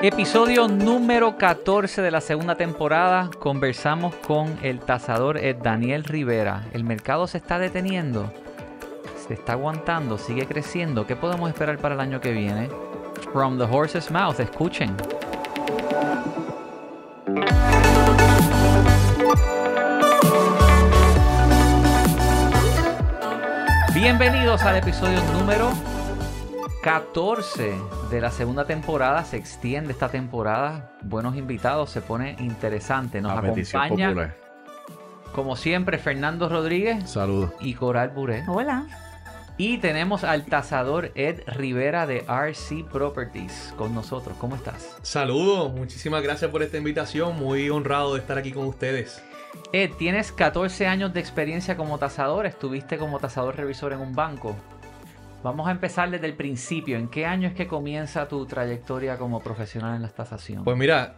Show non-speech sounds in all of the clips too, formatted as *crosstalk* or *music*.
Episodio número 14 de la segunda temporada. Conversamos con el tasador Ed Daniel Rivera. El mercado se está deteniendo, se está aguantando, sigue creciendo. ¿Qué podemos esperar para el año que viene? From the horse's mouth, escuchen. Bienvenidos al episodio número 14 de la segunda temporada. Se extiende esta temporada. Buenos invitados, se pone interesante. Nos acompaña, popular. como siempre, Fernando Rodríguez Saludos. y Coral Buré. Hola. Y tenemos al tasador Ed Rivera de RC Properties con nosotros. ¿Cómo estás? Saludos, muchísimas gracias por esta invitación, muy honrado de estar aquí con ustedes. Ed, tienes 14 años de experiencia como tasador. Estuviste como tasador revisor en un banco. Vamos a empezar desde el principio. ¿En qué año es que comienza tu trayectoria como profesional en la tasación? Pues mira,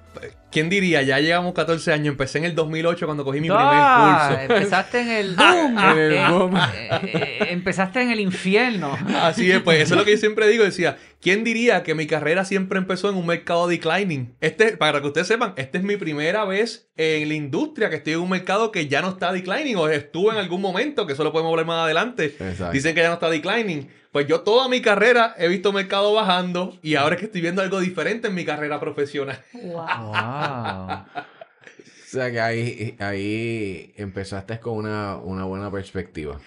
¿quién diría? Ya llevamos 14 años, empecé en el 2008 cuando cogí mi ¡Ah! primer curso. Empezaste en el *laughs* En el eh, boom. eh, eh, empezaste en el infierno. Así es, pues eso es lo que yo siempre digo, decía, ¿quién diría que mi carrera siempre empezó en un mercado declining? Este, para que ustedes sepan, esta es mi primera vez en la industria que estoy en un mercado que ya no está declining o estuvo en algún momento, que eso lo podemos hablar más adelante. Exacto. Dicen que ya no está declining. Pues yo toda mi carrera he visto mercado bajando y ahora es que estoy viendo algo diferente en mi carrera profesional. Wow. Wow. *laughs* O sea que ahí, ahí empezaste con una, una buena perspectiva.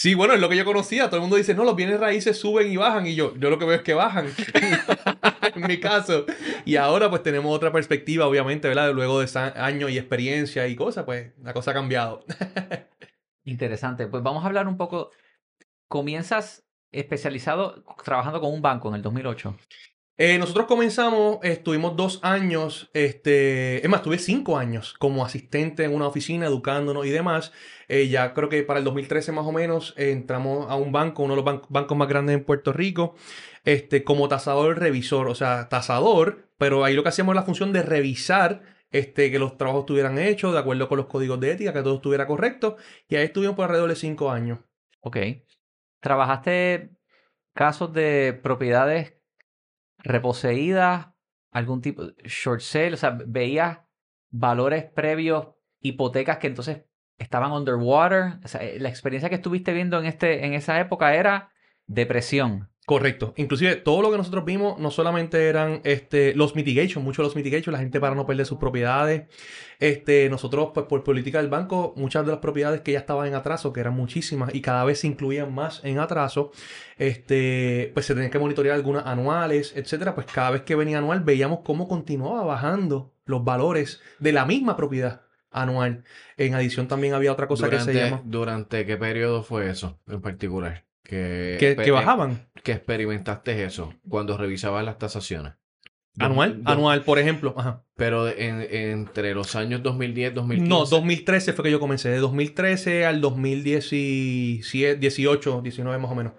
Sí, bueno, es lo que yo conocía. Todo el mundo dice, no, los bienes raíces suben y bajan. Y yo, yo lo que veo es que bajan. *laughs* en mi caso. Y ahora pues tenemos otra perspectiva, obviamente, ¿verdad? Luego de años y experiencia y cosas, pues la cosa ha cambiado. *laughs* Interesante. Pues vamos a hablar un poco. Comienzas especializado trabajando con un banco en el 2008. Eh, nosotros comenzamos, estuvimos dos años, este, es más, tuve cinco años como asistente en una oficina, educándonos y demás. Eh, ya creo que para el 2013 más o menos eh, entramos a un banco, uno de los ban- bancos más grandes en Puerto Rico, este, como tasador revisor, o sea, tasador, pero ahí lo que hacíamos era la función de revisar este, que los trabajos estuvieran hechos de acuerdo con los códigos de ética, que todo estuviera correcto, y ahí estuvimos por alrededor de cinco años. Ok. ¿Trabajaste casos de propiedades reposeídas? ¿Algún tipo de short sale? O sea, ¿veías valores previos, hipotecas que entonces estaban underwater? O sea, eh, la experiencia que estuviste viendo en, este, en esa época era depresión. Correcto. Inclusive todo lo que nosotros vimos no solamente eran este, los mitigation, muchos de los mitigation, la gente para no perder sus propiedades. Este, nosotros, pues por política del banco, muchas de las propiedades que ya estaban en atraso, que eran muchísimas y cada vez se incluían más en atraso, este, pues se tenían que monitorear algunas anuales, etcétera. Pues cada vez que venía anual veíamos cómo continuaba bajando los valores de la misma propiedad anual. En adición también había otra cosa durante, que se llama ¿Durante qué periodo fue eso en particular? Que, que bajaban. que experimentaste eso cuando revisabas las tasaciones. Anual, Do- anual, por ejemplo. Ajá. Pero en- entre los años 2010 2015. No, 2013 fue que yo comencé. De 2013 al 2017, 18, 19 más o menos.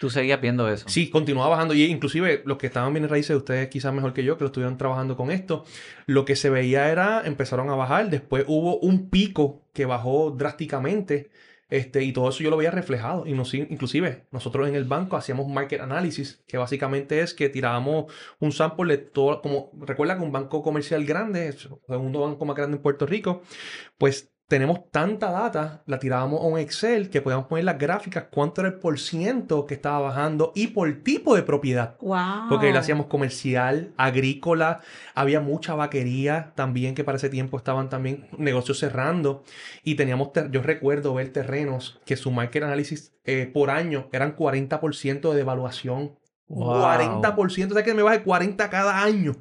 Tú seguías viendo eso. Sí, continuaba bajando. Y inclusive los que estaban bien raíces, ustedes quizás mejor que yo, que lo estuvieron trabajando con esto, lo que se veía era, empezaron a bajar. Después hubo un pico que bajó drásticamente. Este, y todo eso yo lo veía reflejado. Y nos, inclusive nosotros en el banco hacíamos un market analysis, que básicamente es que tirábamos un sample de todo, como recuerda que un banco comercial grande, el segundo banco más grande en Puerto Rico, pues tenemos tanta data, la tirábamos a un Excel que podíamos poner las gráficas, cuánto era el por ciento que estaba bajando y por tipo de propiedad. Wow. Porque lo hacíamos comercial, agrícola, había mucha vaquería también que para ese tiempo estaban también negocios cerrando y teníamos, yo recuerdo ver terrenos que su market analysis eh, por año eran 40% de devaluación. Wow. 40%, o sea que me baje 40 cada año.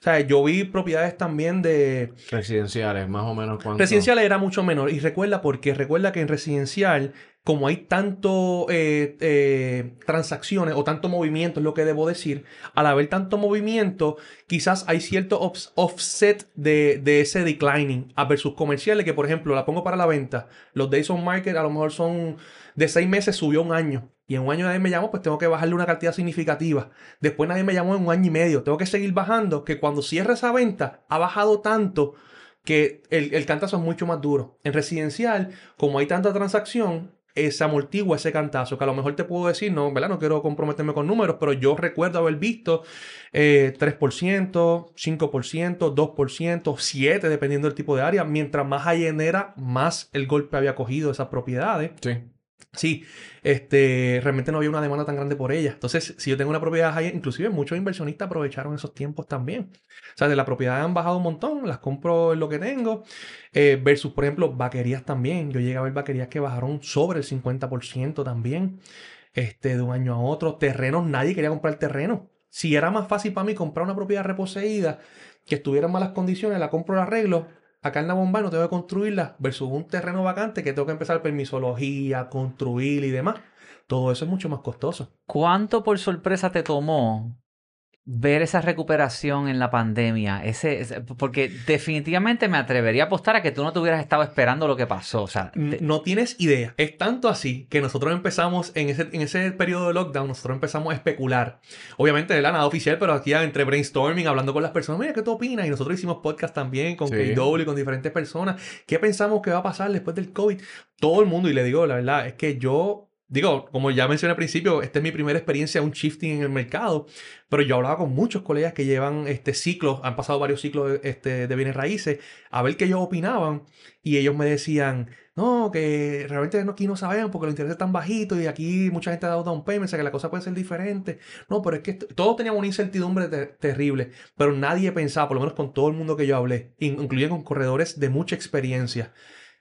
O sea, yo vi propiedades también de, Residenciales, más o menos cuánto. Residencial era mucho menor. Y recuerda, porque recuerda que en residencial, como hay tanto eh, eh, transacciones o tanto movimiento, es lo que debo decir, al haber tanto movimiento, quizás hay cierto off- offset de, de ese declining a versus comerciales, que por ejemplo, la pongo para la venta. Los days on market a lo mejor son de seis meses, subió un año. Y en un año nadie me llamó, pues tengo que bajarle una cantidad significativa. Después nadie me llamó en un año y medio. Tengo que seguir bajando, que cuando cierre esa venta, ha bajado tanto que el, el cantazo es mucho más duro. En residencial, como hay tanta transacción, se amortigua ese cantazo, que a lo mejor te puedo decir, no, ¿verdad? No quiero comprometerme con números, pero yo recuerdo haber visto eh, 3%, 5%, 2%, 7%, dependiendo del tipo de área. Mientras más allenera, más el golpe había cogido esas propiedades. Sí. Sí, este, realmente no había una demanda tan grande por ella. Entonces, si yo tengo una propiedad high, inclusive muchos inversionistas aprovecharon esos tiempos también. O sea, de la propiedad han bajado un montón, las compro en lo que tengo, eh, versus, por ejemplo, vaquerías también. Yo llegué a ver vaquerías que bajaron sobre el 50% también, este, de un año a otro. Terrenos, nadie quería comprar terreno. Si era más fácil para mí comprar una propiedad reposeída, que estuviera en malas condiciones, la compro, la arreglo, acá en la bomba no tengo que construirla versus un terreno vacante que tengo que empezar permisología, construir y demás. Todo eso es mucho más costoso. ¿Cuánto por sorpresa te tomó ver esa recuperación en la pandemia? Ese, ese- porque definitivamente me atrevería a apostar a que tú no te hubieras estado esperando lo que pasó. O sea, te- No tienes idea. Es tanto así que nosotros empezamos en ese, en ese periodo de lockdown, nosotros empezamos a especular. Obviamente, de la nada oficial, pero aquí entre brainstorming, hablando con las personas, mira, ¿qué tú opinas? Y nosotros hicimos podcast también con Sí. KW y con diferentes personas. ¿Qué pensamos que va a pasar después del COVID? Todo el mundo, y le digo, la verdad, es que yo, digo, como ya mencioné al principio, esta es mi primera experiencia, un shifting en el mercado, pero yo hablaba con muchos colegas que llevan este ciclos, han pasado varios ciclos este, de bienes raíces, a ver qué ellos opinaban, y ellos me decían, no, que realmente aquí no sabemos porque los intereses están bajitos y aquí mucha gente ha dado down payment, o sea que la cosa puede ser diferente. No, pero es que todos teníamos una incertidumbre te- terrible, pero nadie pensaba, por lo menos con todo el mundo que yo hablé, in- incluyendo con corredores de mucha experiencia.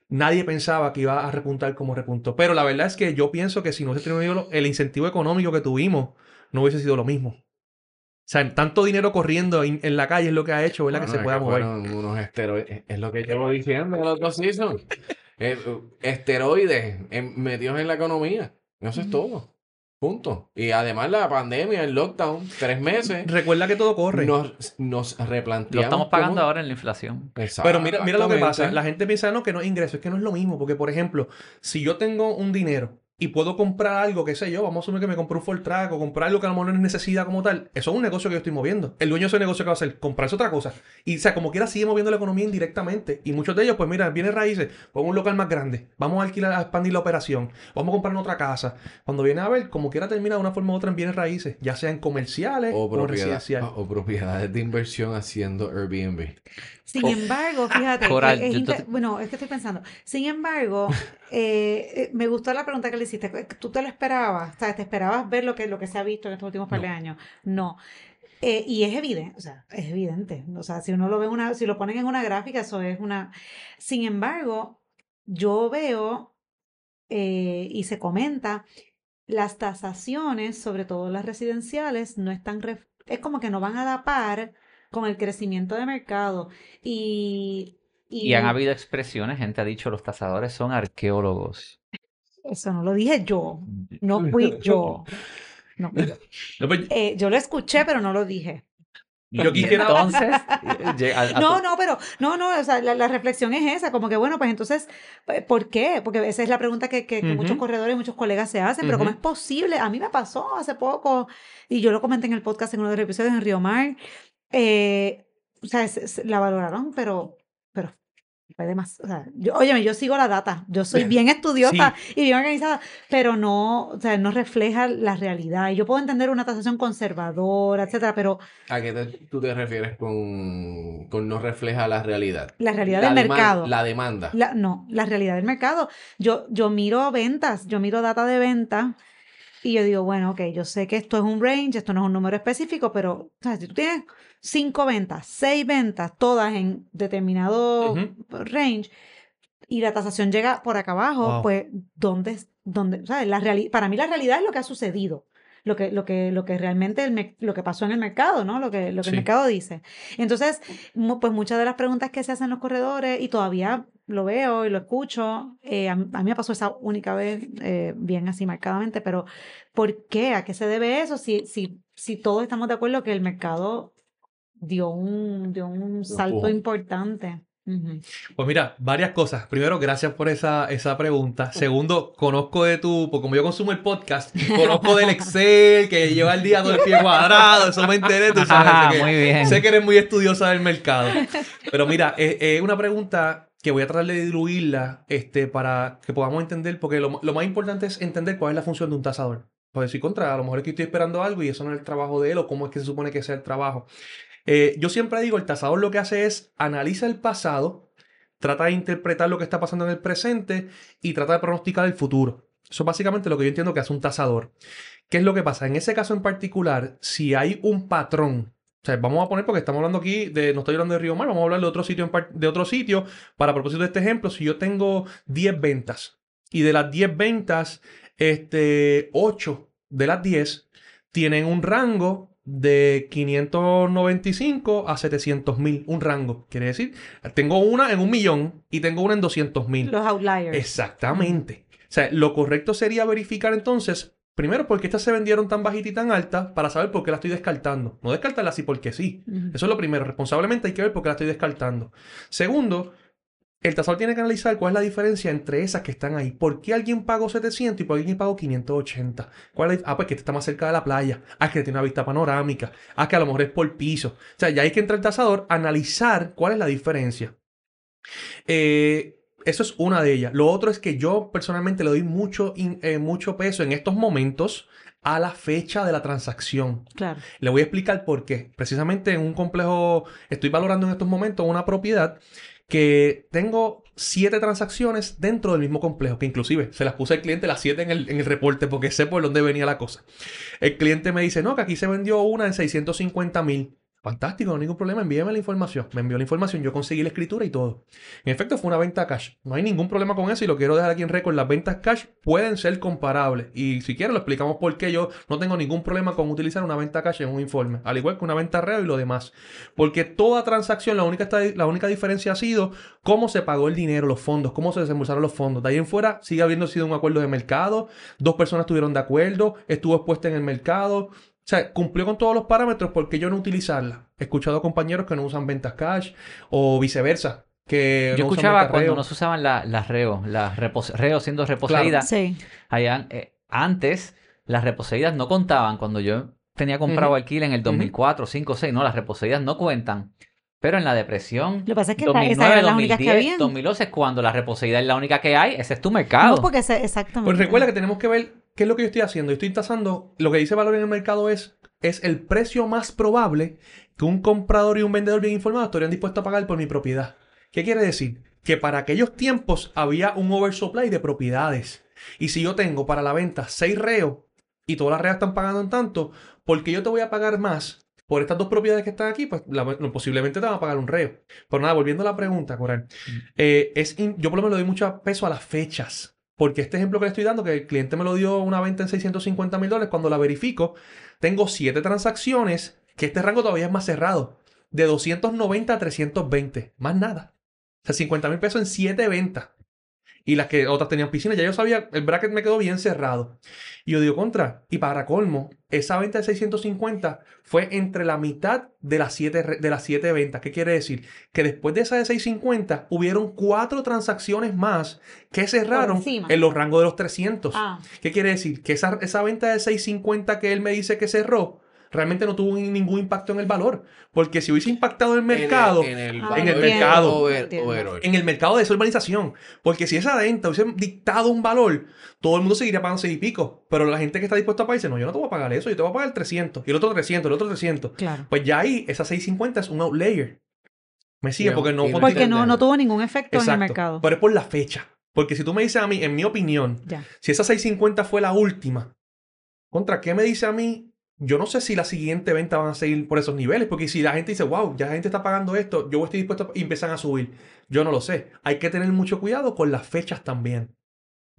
Nadie pensaba que iba a repuntar como repuntó. Pero la verdad es que yo pienso que si no hubiese tenido el incentivo económico que tuvimos, no hubiese sido lo mismo. O sea, tanto dinero corriendo en, en la calle es lo que ha hecho, ¿verdad? Bueno, que se pueda mover. unos esteroides. Es lo que llevo diciendo en los dos seasons. *laughs* Eh, esteroides en- metidos en la economía. Eso es todo. Punto. Y además la pandemia, el lockdown, tres meses, Recuerda que todo corre. nos, nos replanteamos. lo estamos pagando cómo- ahora en la inflación. Pero mira, mira lo que pasa. La gente piensa no, que no es ingreso. Es que no es lo mismo. Porque, por ejemplo, si yo tengo un dinero y puedo comprar algo, qué sé yo, vamos a asumir que me compré un Ford Track o comprar algo que a lo mejor no es necesidad como tal. Eso es un negocio que yo estoy moviendo. El dueño de ese negocio que va a hacer, comprarse otra cosa. Y, o sea, como quiera, sigue moviendo la economía indirectamente. Y muchos de ellos, pues mira, viene raíces, pongo un local más grande, vamos a alquilar, a expandir la operación, vamos a comprar otra casa. Cuando viene a ver, como quiera, termina de una forma u otra en bienes raíces, ya sean comerciales O, o, residenciales. o propiedades de inversión haciendo Airbnb. Sin embargo, *laughs* fíjate, Coral, es- es bueno, es que estoy pensando. Sin embargo, eh, eh, me gustó la pregunta que le hiciste. ¿Tú te lo esperabas? O sea, ¿te esperabas ver lo que, lo que se ha visto en estos últimos par de No. años? No. Eh, y es evidente, o sea, es evidente. O sea, si uno lo ve una, si lo ponen en una gráfica, eso es una. Sin embargo, yo veo eh, y se comenta las tasaciones, sobre todo las residenciales, no están, ref- es como que no van a la par con el crecimiento de mercado. Y, Y han habido expresiones, gente ha dicho, los tasadores son arqueólogos. Eso no lo dije yo, no fui *laughs* yo. No fui yo. No, pues, Eh, yo lo escuché, pero no lo dije. Yo quisiera- Entonces, *laughs* a- a No, no, pero no, no, o sea, la, la reflexión es esa, como que bueno, pues entonces, eh, ¿por qué? Porque esa es la pregunta que, que- que muchos Ujú. corredores, muchos colegas se hacen, pero ¿cómo es posible? A mí me pasó hace poco, y yo lo comenté en el podcast en uno de los episodios en Río Mar, eh, o sea, se- se- la valoraron, pero fue de más, o sea, yo, óyeme, yo sigo la data, yo soy bien estudiosa y bien organizada, pero no, o sea, no refleja la realidad. Y yo puedo entender una tasación conservadora, etcétera, pero ¿A qué te- tú te refieres con, con no refleja la realidad? la realidad La del mercado. La demanda. La- no, la realidad del mercado. Yo, yo miro ventas, yo miro data de ventas y yo digo, bueno, ok, yo sé que esto es un range, esto no es un número específico, pero ¿sabes? si tú tienes cinco ventas, seis ventas, todas en determinado range y la tasación llega por acá abajo, Wow. pues, ¿dónde, es- dónde? La reali- para mí la realidad es lo que ha sucedido. Lo que, lo que, lo que realmente el lo que pasó en el mercado, ¿no? Lo que, lo que el mercado dice. Entonces, pues muchas de las preguntas que se hacen en los corredores, y todavía lo veo y lo escucho, eh, a, mí a mí me pasó esa única vez, eh, bien así marcadamente, pero ¿por qué? ¿A qué se debe eso? Si, si, si todos estamos de acuerdo que el mercado dio un, dio un salto importante. Pues mira, varias cosas. Primero, gracias por esa, esa pregunta. Segundo, conozco de tu, pues como yo consumo el podcast, *laughs* conozco del Excel, que lleva el día todo el pie cuadrado, eso me enteré, tú sabes. Ajá, de que- muy bien. Sé que eres muy estudiosa del mercado. Pero mira, es, es una pregunta que voy a tratar de diluirla este, para que podamos entender, porque lo, lo más importante es entender cuál es la función de un tasador. Pues decir contra, a lo mejor es que estoy esperando algo y eso no es el trabajo de él o cómo es que se supone que sea el trabajo. Eh, yo siempre digo, el tasador lo que hace es analiza el pasado, trata de interpretar lo que está pasando en el presente y trata de pronosticar el futuro. Eso es básicamente lo que yo entiendo que hace un tasador. ¿Qué es lo que pasa? En ese caso en particular, si hay un patrón, vamos a poner, porque estamos hablando aquí de, no estoy hablando de Río Mar, vamos a hablar de otro sitio, de otro sitio. Para propósito de este ejemplo, si yo tengo 10 ventas y de las 10 ventas, este, 8 de las 10 tienen un rango de 595 a 700 mil, un rango. Quiere decir, tengo una en un millón y tengo una en 200 mil. Los outliers. Exactamente. O sea, lo correcto sería verificar entonces, primero, por qué estas se vendieron tan bajitas y tan altas, para saber por qué la estoy descartando. No descartarla así porque sí. Eso es lo primero. Responsablemente hay que ver por qué la estoy descartando. Segundo, el tasador tiene que analizar cuál es la diferencia entre esas que están ahí. ¿Por qué alguien pagó 700 y por qué alguien pagó 580? ¿Cuál es? Ah, pues que este está más cerca de la playa. Ah, que tiene una vista panorámica. Ah, que a lo mejor es por piso. O sea, ya hay que entrar el tasador, analizar cuál es la diferencia. Eh, eso es una de ellas. Lo otro es que yo personalmente le doy mucho, eh, mucho peso en estos momentos a la fecha de la transacción. Claro. Le voy a explicar por qué. Precisamente en un complejo, estoy valorando en estos momentos una propiedad que tengo siete transacciones dentro del mismo complejo, que inclusive se las puse al cliente las siete en el, en el reporte porque sé por dónde venía la cosa. El cliente me dice, no, que aquí se vendió una en 650 mil. Fantástico, no hay ningún problema, envíame la información. Me envió la información, yo conseguí la escritura y todo. En efecto, fue una venta cash. No hay ningún problema con eso y lo quiero dejar aquí en récord. Las ventas cash pueden ser comparables. Y si quieren, lo explicamos por qué yo no tengo ningún problema con utilizar una venta cash en un informe. Al igual que una venta real y lo demás. Porque toda transacción, la única, la única diferencia ha sido cómo se pagó el dinero, los fondos, cómo se desembolsaron los fondos. De ahí en fuera sigue habiendo sido un acuerdo de mercado. Dos personas estuvieron de acuerdo, estuvo expuesta en el mercado. O sea, cumplió con todos los parámetros porque yo no utilizarla. He escuchado compañeros que no usan ventas cash o viceversa. Que Yo no escuchaba cuando no se usaban la- las reos, las repos- reos siendo reposeídas. Sí. Allá, eh, antes, las reposeídas no contaban. Cuando yo tenía comprado alquiler en el 2004, 5, 6, no, las reposeídas no cuentan. Pero en la depresión, Lo que pasa es que la- 2009, esas eran las únicas que 2010, habían. 2011 es cuando la reposeída es la única que hay, ese es tu mercado. No, porque ese- exactamente. Pues recuerda que tenemos que ver qué es lo que yo estoy haciendo. Yo estoy tasando, lo que dice valor en el mercado es, es el precio más probable que un comprador y un vendedor bien informado estarían dispuestos a pagar por mi propiedad. ¿Qué quiere decir? Que para aquellos tiempos había un oversupply de propiedades. Y si yo tengo para la venta seis reos y todas las reas están pagando en tanto, porque yo te voy a pagar más por estas dos propiedades que están aquí, pues la- no, posiblemente te van a pagar un reo. Pero nada, volviendo a la pregunta, Coral. eh, es in- yo por lo menos le doy mucho peso a las fechas. Porque este ejemplo que le estoy dando, que el cliente me lo dio una venta en 650 mil dólares, cuando la verifico, tengo siete transacciones, que este rango todavía es más cerrado. De 290 a 320. Más nada. O sea, 50 mil pesos en siete ventas. Y las que otras tenían piscina, ya yo sabía, el bracket me quedó bien cerrado. Y yo digo, contra. Y para colmo, esa venta de 650 fue entre la mitad de las siete, re- de las siete ventas. ¿Qué quiere decir? Que después de esa de 650, hubieron cuatro transacciones más que cerraron en los rangos de los 300. Ah, ¿Qué quiere decir? Que esa, esa venta de 650 que él me dice que cerró, realmente no tuvo ni- ningún impacto en el valor. Porque si hubiese impactado el mercado, En el, Ah, valor en el mercado. over- overall. en el mercado de esa urbanización. Porque si esa venta hubiese dictado un valor, todo el mundo seguiría pagando 6 y pico. Pero la gente que está dispuesta a pagar dice, no, yo no te voy a pagar eso, yo te voy a pagar 300. Y el otro 300, el otro 300. claro. Pues ya ahí, esa 650 es un outlayer. Me sigue, porque no... y- porque- Porque no, no tuvo ningún efecto en el mercado. Pero es por la fecha. Porque si tú me dices a mí, en mi opinión, Ya. si esa 650 fue la última, ¿contra qué me dice a mí? Yo no sé si la siguiente venta van a seguir por esos niveles, porque si la gente dice, wow, ya la gente está pagando esto, yo estoy dispuesto a... y empiezan a subir. Yo no lo sé. Hay que tener mucho cuidado con las fechas también.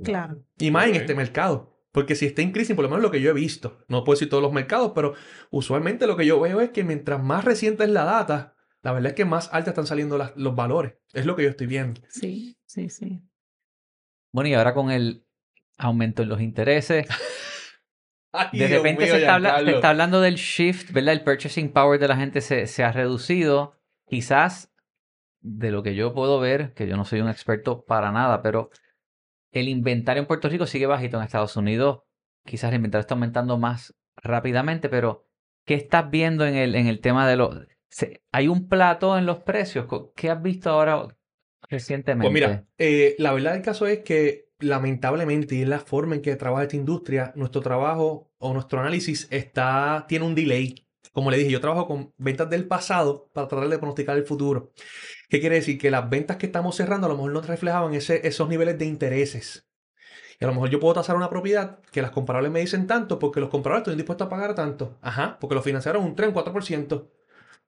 Claro. Y más en este mercado. Porque si está en crisis, por lo menos lo que yo he visto, no puedo decir todos los mercados, pero usualmente lo que yo veo es que mientras más reciente es la data, la verdad es que más altas están saliendo las- los valores. Es lo que yo estoy viendo. Sí, sí, sí. Bueno, y ahora con el aumento en los intereses, *laughs* Ay, de Dios repente mío, se, está habla- se está hablando del shift, ¿verdad? El purchasing power de la gente se, se ha reducido. Quizás, de lo que yo puedo ver, que yo no soy un experto para nada, pero el inventario en Puerto Rico sigue bajito en Estados Unidos. Quizás el inventario está aumentando más rápidamente, pero ¿qué estás viendo en el, en el tema de los... ¿Hay un plato en los precios? ¿Qué has visto ahora recientemente? Pues mira, eh, la verdad del caso es que lamentablemente, y es la forma en que trabaja esta industria, nuestro trabajo o nuestro análisis está, tiene un delay. Como le dije, yo trabajo con ventas del pasado para tratar de pronosticar el futuro. ¿Qué quiere decir? Que las ventas que estamos cerrando a lo mejor no reflejaban ese, esos niveles de intereses. Y a lo mejor yo puedo tasar una propiedad que las comparables me dicen tanto porque los compradores están dispuestos a pagar tanto. Ajá, porque lo financiaron un 3, un 4%.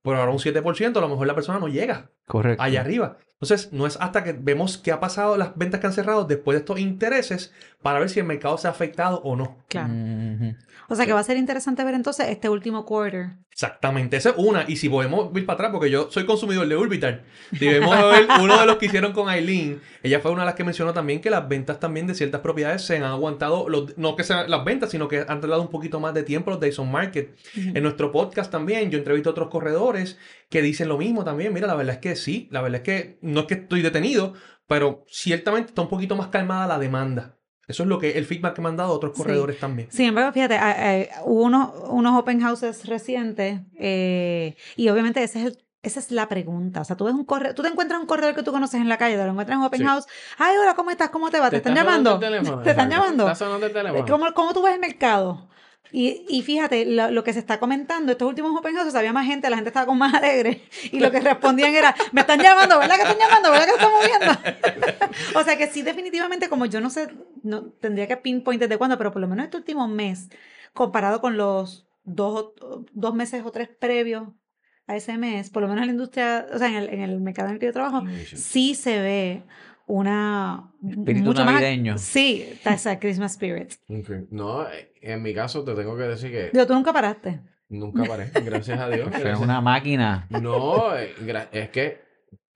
Pero ahora un 7%, a lo mejor la persona no llega Correcto. allá arriba. Entonces, no es hasta que vemos qué ha pasado, las ventas que han cerrado después de estos intereses, para ver si el mercado se ha afectado o no. Claro. O sea que va a ser interesante ver entonces este último quarter. Exactamente, esa es una. Y si podemos ir para atrás, porque yo soy consumidor de Urbital, si vemos ver uno de los que hicieron con Aileen, ella fue una de las que mencionó también que las ventas también de ciertas propiedades se han aguantado, los- no que sean las ventas, sino que han tardado un poquito más de tiempo los Days on Market. En nuestro podcast también, yo entrevisto a otros corredores que dicen lo mismo también. Mira, la verdad es que sí, la verdad es que no es que estoy detenido, pero ciertamente está un poquito más calmada la demanda. Eso es lo que el feedback que me han dado otros Sí. corredores también. Sin embargo, fíjate, hubo unos, unos open houses recientes eh, y obviamente ese es el- esa es la pregunta. O sea, tú ves un corredor, tú te encuentras un corredor que tú conoces en la calle, te lo encuentras en un open Sí. house. Ay, hola, ¿cómo estás? ¿Cómo te va? ¿Te, están está sonando llamando? el teléfono? ¿Te están llamando? Está sonando el teléfono. ¿Cómo, cómo tú ves el mercado? Y, y fíjate, lo, lo que se está comentando, estos últimos open houses había más gente, la gente estaba con más alegre y lo que respondían era, me están llamando, ¿verdad que están llamando? ¿Verdad que estamos viendo? *laughs* o sea que sí, definitivamente, como yo no sé, no tendría que pinpoint desde cuándo, pero por lo menos este último mes, comparado con los dos, dos meses o tres previos a ese mes, por lo menos en la industria, o sea, en el, en el mercado en el que yo trabajo, sí se ve una... Espíritu mucho más- navideño. Sí, that's a Christmas spirit. No, en mi caso te tengo que decir que Digo, tú nunca paraste. nunca paré, gracias a Dios. *laughs* Es una máquina. No, eh, es que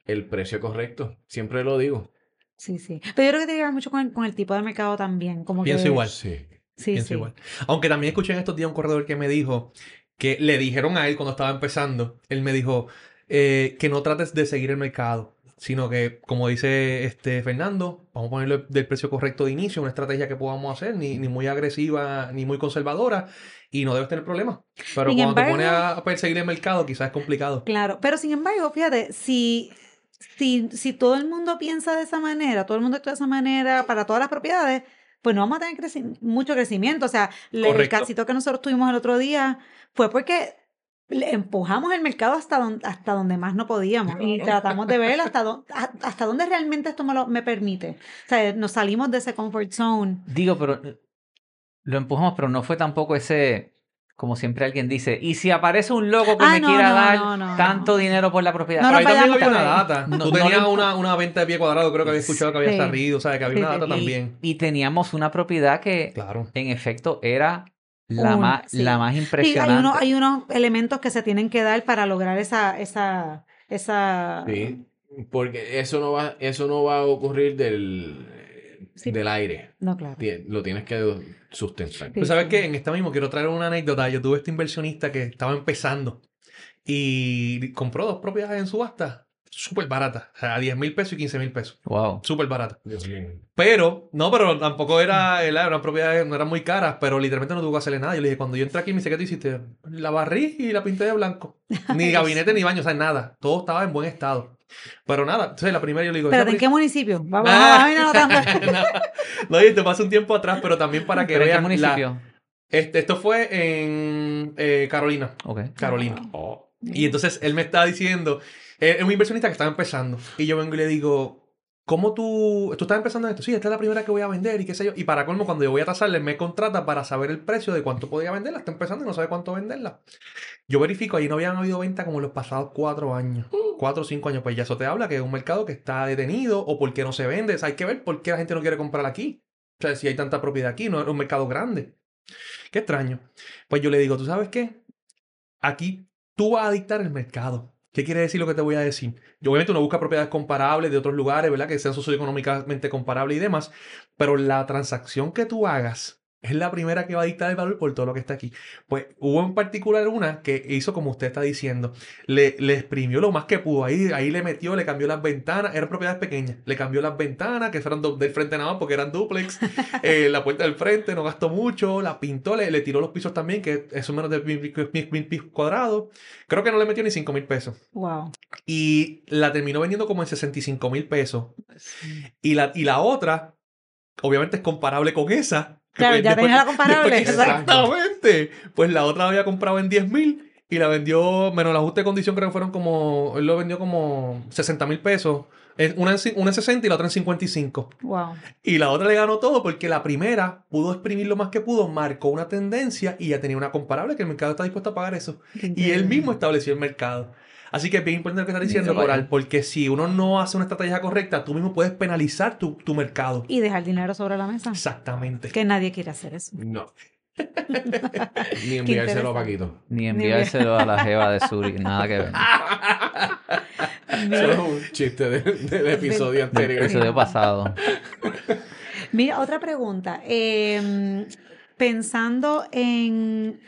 el precio correcto, siempre lo digo. Sí, sí. Pero yo creo que tiene que ver mucho con el, con el tipo de mercado también. Como Pienso que, igual. Sí. Sí, Pienso sí. igual. Aunque también escuché en estos días un corredor que me dijo que le dijeron a él cuando estaba empezando, él me dijo eh, que no trates de seguir el mercado, sino que, como dice este Fernando, vamos a ponerle del precio correcto de inicio, una estrategia que podamos hacer, ni, ni muy agresiva, ni muy conservadora, y no debes tener problemas. Pero Sin cuando te pones a perseguir el mercado, quizás es complicado. Claro. Pero sin embargo, fíjate, si, si, si todo el mundo piensa de esa manera, todo el mundo actúa de esa manera para todas las propiedades, pues no vamos a tener creci- mucho crecimiento. O sea, el casito que nosotros tuvimos el otro día fue porque le empujamos el mercado hasta donde, hasta donde más no podíamos y tratamos de ver hasta, dónde *laughs* hasta dónde realmente esto me, lo, me permite. O sea, nos salimos de ese comfort zone. Digo, pero eh, lo empujamos, pero no fue tampoco ese, como siempre alguien dice, y si aparece un loco que Ah, me no, quiera no, dar no, no, tanto no. dinero por la propiedad. No, Pero ahí también había una data. No- Tú tenías una, una venta de pie cuadrado, creo que había escuchado que había Sí. salido, o sea, que había Sí, una sí. data y, también. y teníamos una propiedad que Claro. en efecto era la, Un- más, sí. la más Sí, hay, impresionante. unos, hay unos elementos que se tienen que dar para lograr esa, esa, esa. Sí, porque eso no va, eso no va a ocurrir del, Sí. del aire. No, claro. Lo tienes que sustentar. Sí. Pues sabes que en esta mismo quiero traer una anécdota. Yo tuve este inversionista que estaba empezando y compró dos propiedades en subasta súper baratas. O sea, 10 mil pesos y 15 mil pesos. Wow. Súper. Dios mío. Pero, no, pero tampoco era, era una propiedad, no eran muy caras, pero literalmente no tuvo que hacerle nada. Yo le dije, cuando yo entré aquí, me dice, ¿qué tú hiciste? La barrí y la pinté de blanco. Ni *laughs* gabinete ni baño, o sea, nada. Todo estaba en buen estado. Pero nada, entonces la primera yo le digo... Pero ¿en qué municipio? *laughs* Vamos, Ah. vamos a ir anotando. no, y te pasa un tiempo atrás, pero también para que ¿Pero en qué vean la- municipio? este, esto fue en eh, Carolina. Ok. Carolina. Oh, Y entonces él me estaba diciendo, es un inversionista que estaba empezando. Y yo vengo y le digo, ¿cómo tú, tú estás empezando en esto? Sí, esta es la primera que voy a vender y qué sé yo. Y para colmo, cuando yo voy a tasarle, me contrata para saber el precio de cuánto podía venderla. Está empezando y no sabe cuánto venderla. Yo verifico, ahí no habían habido venta como en los pasados cuatro años. Cuatro o cinco años. Pues ya eso te habla que es un mercado que está detenido o porque no se vende. O sea, hay que ver por qué la gente no quiere comprar aquí. O sea, si hay tanta propiedad aquí, no es un mercado grande. Qué extraño. Pues yo le digo, ¿tú sabes qué? Aquí tú vas a dictar el mercado. ¿Qué quiere decir lo que te voy a decir? Yo, obviamente uno busca propiedades comparables de otros lugares, ¿verdad? Que sean socioeconómicamente comparables y demás. Pero la transacción que tú hagas es la primera que va a dictar el valor por todo lo que está aquí. Pues hubo en particular una que hizo como usted está diciendo, le, le exprimió lo más que pudo, ahí, ahí le metió, le cambió las ventanas, eran propiedades pequeñas, le cambió las ventanas, que fueron do- del frente nada más porque eran duplex, *laughs* eh, la puerta del frente no gastó mucho, la pintó, le, le tiró los pisos también, que es menos de mil, mil- mil pies cuadrados, creo que no le metió ni 5 mil pesos. Wow. Y la terminó vendiendo como en 65 mil pesos. Y la, y la otra, obviamente es comparable con esa. Claro, ya tenía la *laughs* comparable. exactamente. Pues la otra la había comprado en 10 mil y la vendió, menos el ajuste de condición, creo que fueron como, él lo vendió como 60 mil pesos. Es Una en, una en 60 y la otra en 55. Wow. Y la otra le ganó todo porque la primera pudo exprimir lo más que pudo, marcó una tendencia y ya tenía una comparable que el mercado está dispuesto a pagar eso. Y él mismo estableció el mercado. Así que es bien importante lo que está diciendo. Coral, porque si uno no hace una estrategia correcta, tú mismo puedes penalizar tu, tu mercado. Y dejar dinero sobre la mesa. Exactamente. Que nadie quiere hacer eso. No. *laughs* Ni enviárselo a Paquito. Ni enviárselo a la jeva de Suri, *laughs* nada que ver. Eso es un chiste de- del episodio Del anterior. episodio pasado. *laughs* Mira, otra pregunta. Eh, pensando en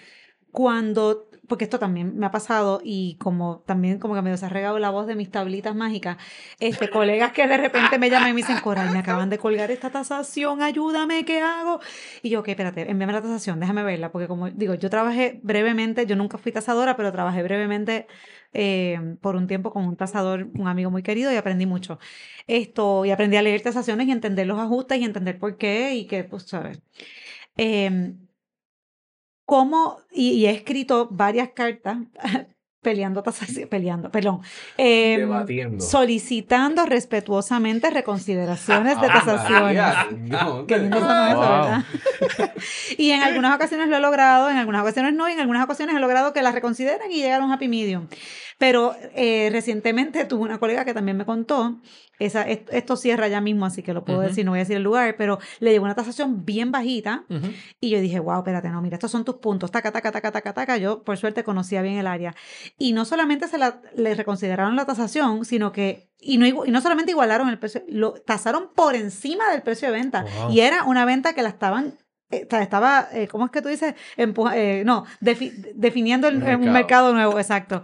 cuando, porque esto también me ha pasado y como también como que me ha regado la voz de mis tablitas mágicas, este, *laughs* colegas que de repente me llaman y me dicen, Coral, me acaban de colgar esta tasación, ayúdame, ¿qué hago? Y yo, ok, espérate, envíame la tasación, déjame verla, porque como digo, yo trabajé brevemente, yo nunca fui tasadora, pero trabajé brevemente eh, por un tiempo con un tasador, un amigo muy querido y aprendí mucho. Esto, y aprendí a leer tasaciones y entender los ajustes y entender por qué y que, pues, ¿sabes? Eh, ¿Cómo? Y, y he escrito varias cartas peleando tasación, *laughs* peleando, perdón, eh, Debatiendo. solicitando respetuosamente reconsideraciones de Ah, tasaciones. No, *laughs* Qué lindo sonó eso, Wow. ¿verdad? *laughs* y en algunas ocasiones lo he logrado, en algunas ocasiones no, y en algunas ocasiones he logrado que las reconsideren y llegar a un happy medium. Pero eh, recientemente tuve una colega que también me contó, esa, est- esto cierra ya mismo, así que lo puedo decir, no voy a decir el lugar, pero le llegó una tasación bien bajita y yo dije, wow, espérate, no, mira, estos son tus puntos, taca, taca, taca, taca, taca. Yo, por suerte, conocía bien el área. Y no solamente se la, le reconsideraron la tasación, sino que, y no, y no solamente igualaron el precio, lo tasaron por encima del precio de venta. Wow. Y era una venta que la estaban, eh, estaba, eh, ¿cómo es que tú dices? Empuja- eh, no, defi- definiendo el- El un mercado. nuevo, exacto.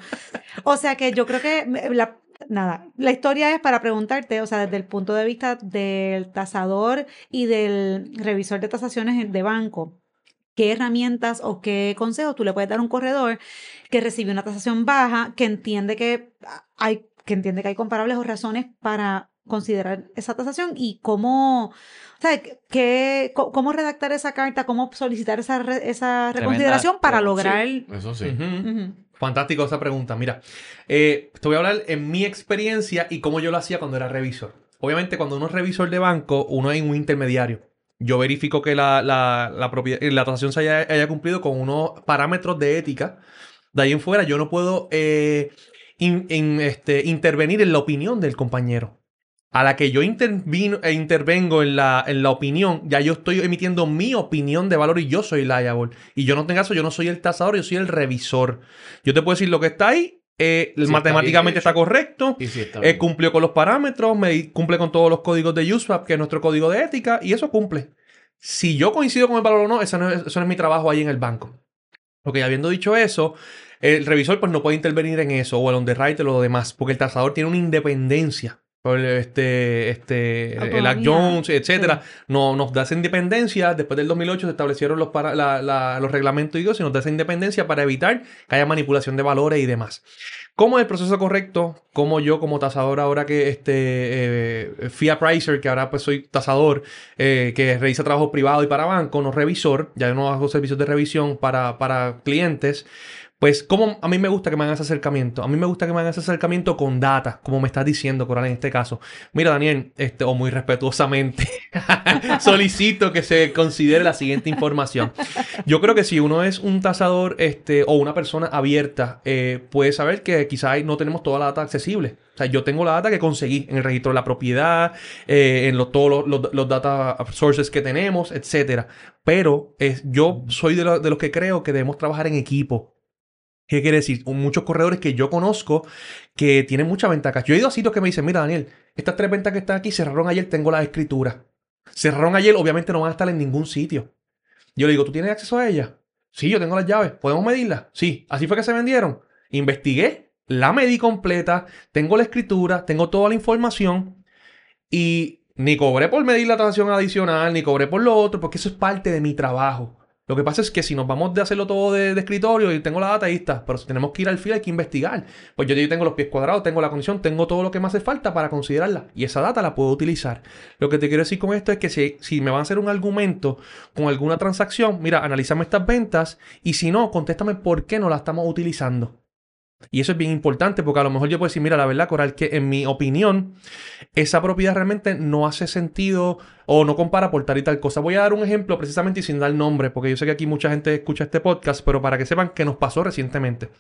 O sea que yo creo que la, nada, la historia es para preguntarte, o sea, desde el punto de vista del tasador y del revisor de tasaciones de banco, ¿qué herramientas o qué consejos tú le puedes dar a un corredor que recibe una tasación baja, que entiende que hay, que entiende que hay comparables o razones para considerar esa tasación y cómo, o sea, qué, cómo redactar esa carta, cómo solicitar esa, re- esa reconsideración para Sí, lograr... Eso sí. Ujú. Ujú. Fantástico esa pregunta. Mira, eh, te voy a hablar en mi experiencia y cómo yo lo hacía cuando era revisor. Obviamente, cuando uno es revisor de banco, uno es un intermediario. Yo verifico que la, la, la, propiedad- la transacción se haya, haya cumplido con unos parámetros de ética. De ahí en fuera, yo no puedo eh, este, intervenir en la opinión del compañero. A la que yo intervino, e intervengo en la, en la opinión, ya yo estoy emitiendo mi opinión de valor y yo soy liable. Y yo no tengo eso, yo no soy el tasador, yo soy el revisor. Yo te puedo decir lo que está ahí, eh, matemáticamente está, correcto, sí está eh, cumplió con los parámetros, me cumple con todos los códigos de USWAP, que es nuestro código de ética, y eso cumple. Si yo coincido con el valor o no, eso no es, eso no es mi trabajo ahí en el banco. Ok, habiendo dicho eso, el revisor pues no puede intervenir en eso, o el underwriter o lo demás, porque el tasador tiene una independencia. Este, este, el Act. Jones, etcétera, no, nos da esa independencia. Después del 2008 se establecieron los, para, la- la- los reglamentos y nos da esa independencia para evitar que haya manipulación de valores y demás. ¿Cómo es el proceso correcto? ¿Cómo yo como tasador ahora que este eh, appraiser, que ahora pues soy tasador, eh, que revisa trabajo privado y para banco, no revisor, ya yo no hago servicios de revisión para, para clientes, pues como a mí me gusta que me hagan ese acercamiento. A mí me gusta que me hagan ese acercamiento con data, como me estás diciendo, Coral, en este caso. Mira, Daniel, este, o muy respetuosamente, *laughs* solicito que se considere la siguiente información. Yo creo que si uno es un tasador este, o una persona abierta, eh, puede saber que quizás no tenemos toda la data accesible. O sea, yo tengo la data que conseguí en el registro de la propiedad, eh, en lo- todos los, los- data sources que tenemos, etcétera. Pero es, yo soy de, lo- de los que creo que debemos trabajar en equipo. ¿Qué quiere decir? Muchos corredores que yo conozco que tienen mucha ventaja. Yo he ido a sitios que me dicen, mira Daniel, estas tres ventas que están aquí cerraron ayer, tengo la escritura. Cerraron ayer, obviamente no van a estar en ningún sitio. Yo le digo, ¿tú tienes acceso a ella? Sí, yo tengo las llaves. ¿Podemos medirlas? Sí. Así fue que se vendieron. Investigué, la medí completa, tengo la escritura, tengo toda la información y ni cobré por medir la transacción adicional, ni cobré por lo otro, porque eso es parte de mi trabajo. Lo que pasa es que si nos vamos de hacerlo todo de, escritorio y tengo la data ahí está, pero si tenemos que ir al fil hay que investigar. Pues yo, yo tengo los pies cuadrados, tengo la condición, tengo todo lo que me hace falta para considerarla y esa data la puedo utilizar. Lo que te quiero decir con esto es que si, si me van a hacer un argumento con alguna transacción, mira, analízame estas ventas y si no, contéstame por qué no la estamos utilizando. Y eso es bien importante porque a lo mejor yo puedo decir, mira, la verdad, Coral, que en mi opinión, esa propiedad realmente no hace sentido o no compara por tal y tal cosa. Voy a dar un ejemplo precisamente y sin dar nombre, porque yo sé que aquí mucha gente escucha este podcast, pero para que sepan que nos pasó recientemente.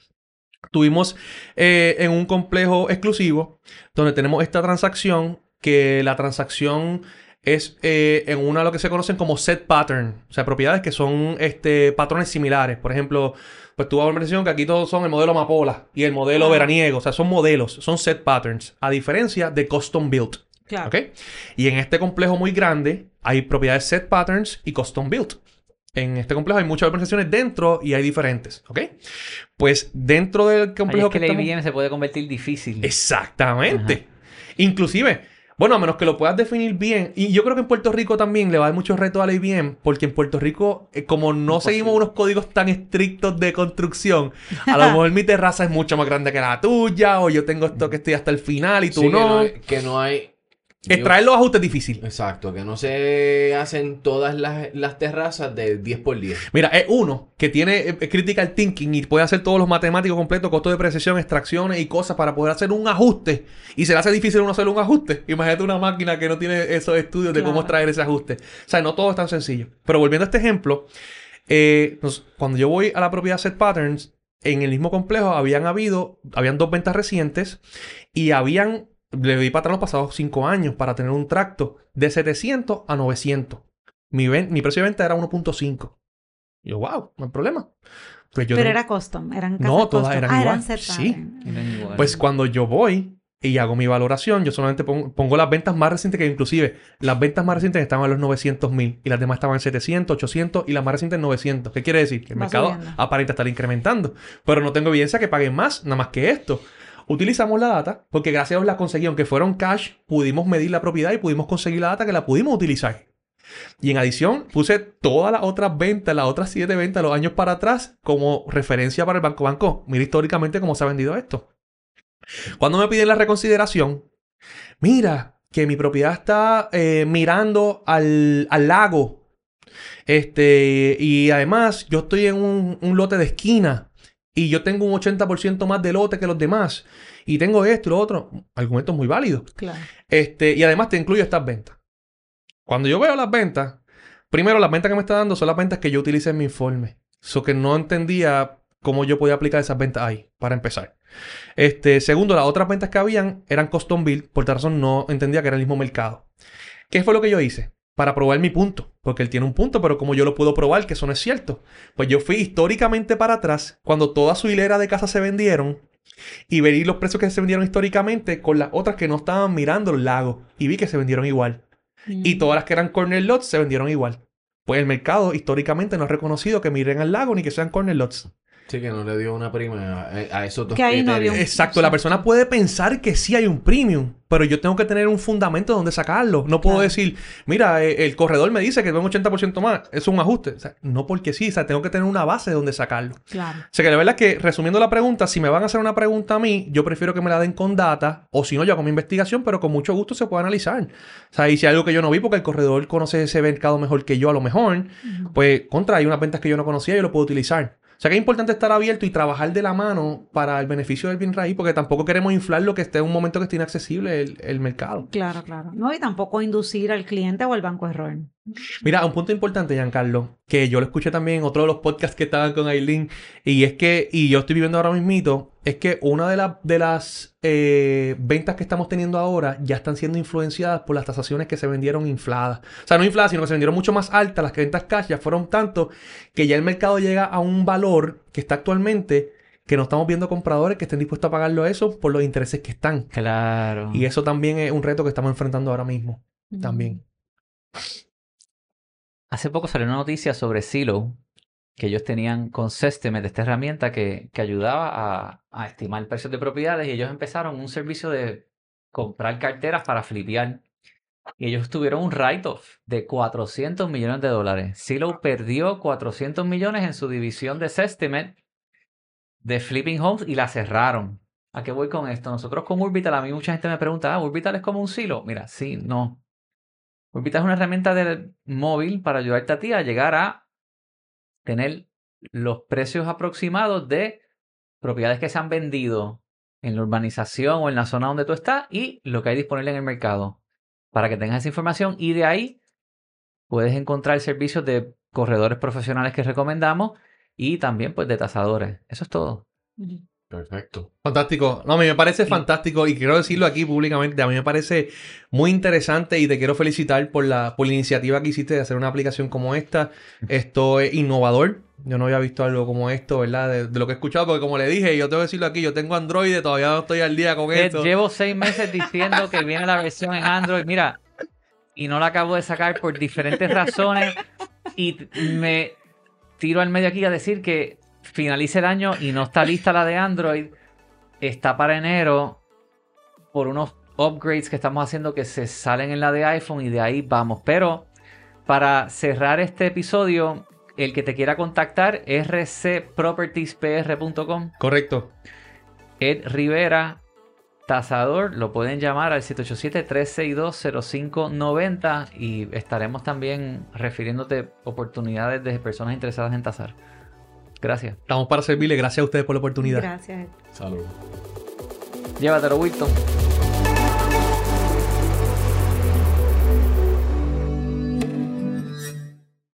Tuvimos eh, en un complejo exclusivo donde tenemos esta transacción, que la transacción es eh, en una de lo que se conocen como set pattern, o sea, propiedades que son este, patrones similares. Por ejemplo, pues tuvo la mención que aquí todos son el modelo Amapola y el modelo veraniego, o sea, son modelos, son set patterns, a diferencia de custom built. Claro. ¿Ok? Y en este complejo muy grande hay propiedades set patterns y custom built. En este complejo hay muchas organizaciones dentro y hay diferentes. ¿Ok? Pues dentro del complejo es que el estamos- ABM se puede convertir difícil. Exactamente. Inclusive, bueno, a menos que lo puedas definir bien. Y yo creo que en Puerto Rico también le va a dar mucho reto a la IBM, porque en Puerto Rico, eh, como no Imposible. seguimos unos códigos tan estrictos de construcción, a lo mejor mi terraza es mucho más grande que la tuya, o yo tengo esto que estoy hasta el final y tú Sí, que no. hay- Que no hay. Extraer los ajustes es difícil. Exacto, que no se hacen todas las, las terrazas de 10 por 10. Mira, es uno que tiene eh, critical thinking y puede hacer todos los matemáticos completos, costo de precisión, extracciones y cosas para poder hacer un ajuste. Y se le hace difícil a uno hacer un ajuste. Imagínate una máquina que no tiene esos estudios de cómo extraer ese ajuste. O sea, no todo es tan sencillo. Pero volviendo a este ejemplo, eh, cuando yo voy a la propiedad Set Patterns, en el mismo complejo habían habido, habían dos ventas recientes y habían, le di para atrás los pasados cinco años para tener un tracto de 700 a 900. Mi, ven- mi precio de venta era 1.5. Y yo, wow, no hay problema. Pues yo Pero tengo- era custom, eran No, casas todas custom. eran ah, igual. eran Sí. Eran igual. Pues cuando yo voy y hago mi valoración, yo solamente pon- pongo, las ventas más recientes que inclusive las ventas más recientes estaban en los 900 mil y las demás estaban en 700, 800 y las más recientes en 900. ¿Qué quiere decir? Que el Va mercado subiendo. aparenta estar incrementando. Pero no tengo evidencia que paguen más, nada más que esto. Utilizamos la data porque gracias a Dios la conseguí, aunque fueron cash, pudimos medir la propiedad y pudimos conseguir la data que la pudimos utilizar. Y en adición, puse todas las otras ventas, las otras siete ventas, los años para atrás, como referencia para el Banco Banco. Mira históricamente cómo se ha vendido esto. Cuando me piden la reconsideración, mira que mi propiedad está eh, mirando al, al lago. Este, y además, yo estoy en un, un lote de esquina y yo tengo un 80% más de lote que los demás. Y tengo esto y lo otro. Argumentos muy válidos. Claro. Este, y además te incluyo estas ventas. Cuando yo veo las ventas, primero las ventas que me está dando son las ventas que yo utilicé en mi informe. Eso que no entendía cómo yo podía aplicar esas ventas ahí, para empezar. Este, segundo, las otras ventas que habían eran custom build, por tal razón no entendía que era el mismo mercado. ¿Qué fue lo que yo hice? Para probar mi punto. Porque él tiene un punto, pero como yo lo puedo probar que eso no es cierto. Pues yo fui históricamente para atrás, cuando toda su hilera de casas se vendieron, y verí los precios que se vendieron históricamente con las otras que no estaban mirando el lago. Y vi que se vendieron igual. Y Mm. todas las que eran corner lots se vendieron igual. Pues el mercado históricamente no ha reconocido que miren al lago ni que sean corner lots. Sí, que no le dio una prima a, a esos dos Que ahí no criterios. había un- Exacto, la persona puede pensar que sí hay un premium, pero yo tengo que tener un fundamento donde sacarlo. No puedo Claro. decir, mira, eh, el corredor me dice que tengo un 80% más, es un ajuste. O sea, no porque sí, o sea, tengo que tener una base donde sacarlo. Claro. O sea que la verdad es que, resumiendo la pregunta, si me van a hacer una pregunta a mí, yo prefiero que me la den con data, o si no, yo hago mi investigación, pero con mucho gusto se puede analizar. O sea, y si hay algo que yo no vi, porque el corredor conoce ese mercado mejor que yo, a lo mejor, pues contra, hay unas ventas que yo no conocía y yo lo puedo utilizar. Sea que es importante estar abierto y trabajar de la mano para el beneficio del bien raíz, porque tampoco queremos inflar lo que esté en un momento que esté inaccesible el, el mercado. Claro, claro. No, y tampoco inducir al cliente o al banco error. Mira, un punto importante, Giancarlo, que yo lo escuché también en otro de los podcasts que estaban con Aileen, y es que, y yo estoy viviendo ahora mismito, es que una de, las de las eh, ventas que estamos teniendo ahora ya están siendo influenciadas por las tasaciones que se vendieron infladas. O sea, no infladas, sino que se vendieron mucho más altas, las ventas cash ya fueron tanto que ya el mercado llega a un valor que está actualmente que no estamos viendo compradores que estén dispuestos a pagarlo a eso por los intereses que están. Claro. Y eso también es un reto que estamos enfrentando ahora mismo. También. Hace poco salió una noticia sobre Zillow, que ellos tenían con Sestimet, esta herramienta que, que ayudaba a, a estimar precios de propiedades, y ellos empezaron un servicio de comprar carteras para flipear. Y ellos tuvieron un write-off de 400 millones de dólares. Zillow perdió 400 millones en su división de Sestimet de Flipping Homes y la cerraron. ¿A qué voy con esto? Nosotros con Urbital, a mí mucha gente me pregunta, ah, Urbital es como un silo. Mira, sí, no. Urbital es una herramienta de móvil para ayudarte a ti a llegar a tener los precios aproximados de propiedades que se han vendido en la urbanización o en la zona donde tú estás y lo que hay disponible en el mercado para que tengas esa información y de ahí puedes encontrar servicios de corredores profesionales que recomendamos y también pues de tasadores. Eso es todo. Perfecto. Fantástico. No, a mí me parece fantástico y quiero decirlo aquí públicamente. A mí me parece muy interesante y te quiero felicitar por la, por la iniciativa que hiciste de hacer una aplicación como esta. *laughs* Esto es innovador. Yo no había visto algo como esto, ¿verdad? De, de lo que he escuchado, porque como le dije, yo tengo que decirlo aquí, yo tengo Android, todavía no estoy al día con Eh, esto. Llevo seis *laughs* meses diciendo que viene la versión en Android. Mira, y no la acabo de sacar por diferentes razones. Y me tiro al medio aquí a decir que finalice el año y no está lista la de Android. Está para enero por unos upgrades que estamos haciendo que se salen en la de iPhone y de ahí vamos. Pero para cerrar este episodio, el que te quiera contactar, rcpropertiespr.com. Correcto. Ed Rivera, tasador, lo pueden llamar al 787-362-0590 y estaremos también refiriéndote oportunidades de personas interesadas en tasar. Gracias. Estamos para servirle. Gracias a ustedes por la oportunidad. Gracias. Salud. Llévatelo, Wilton.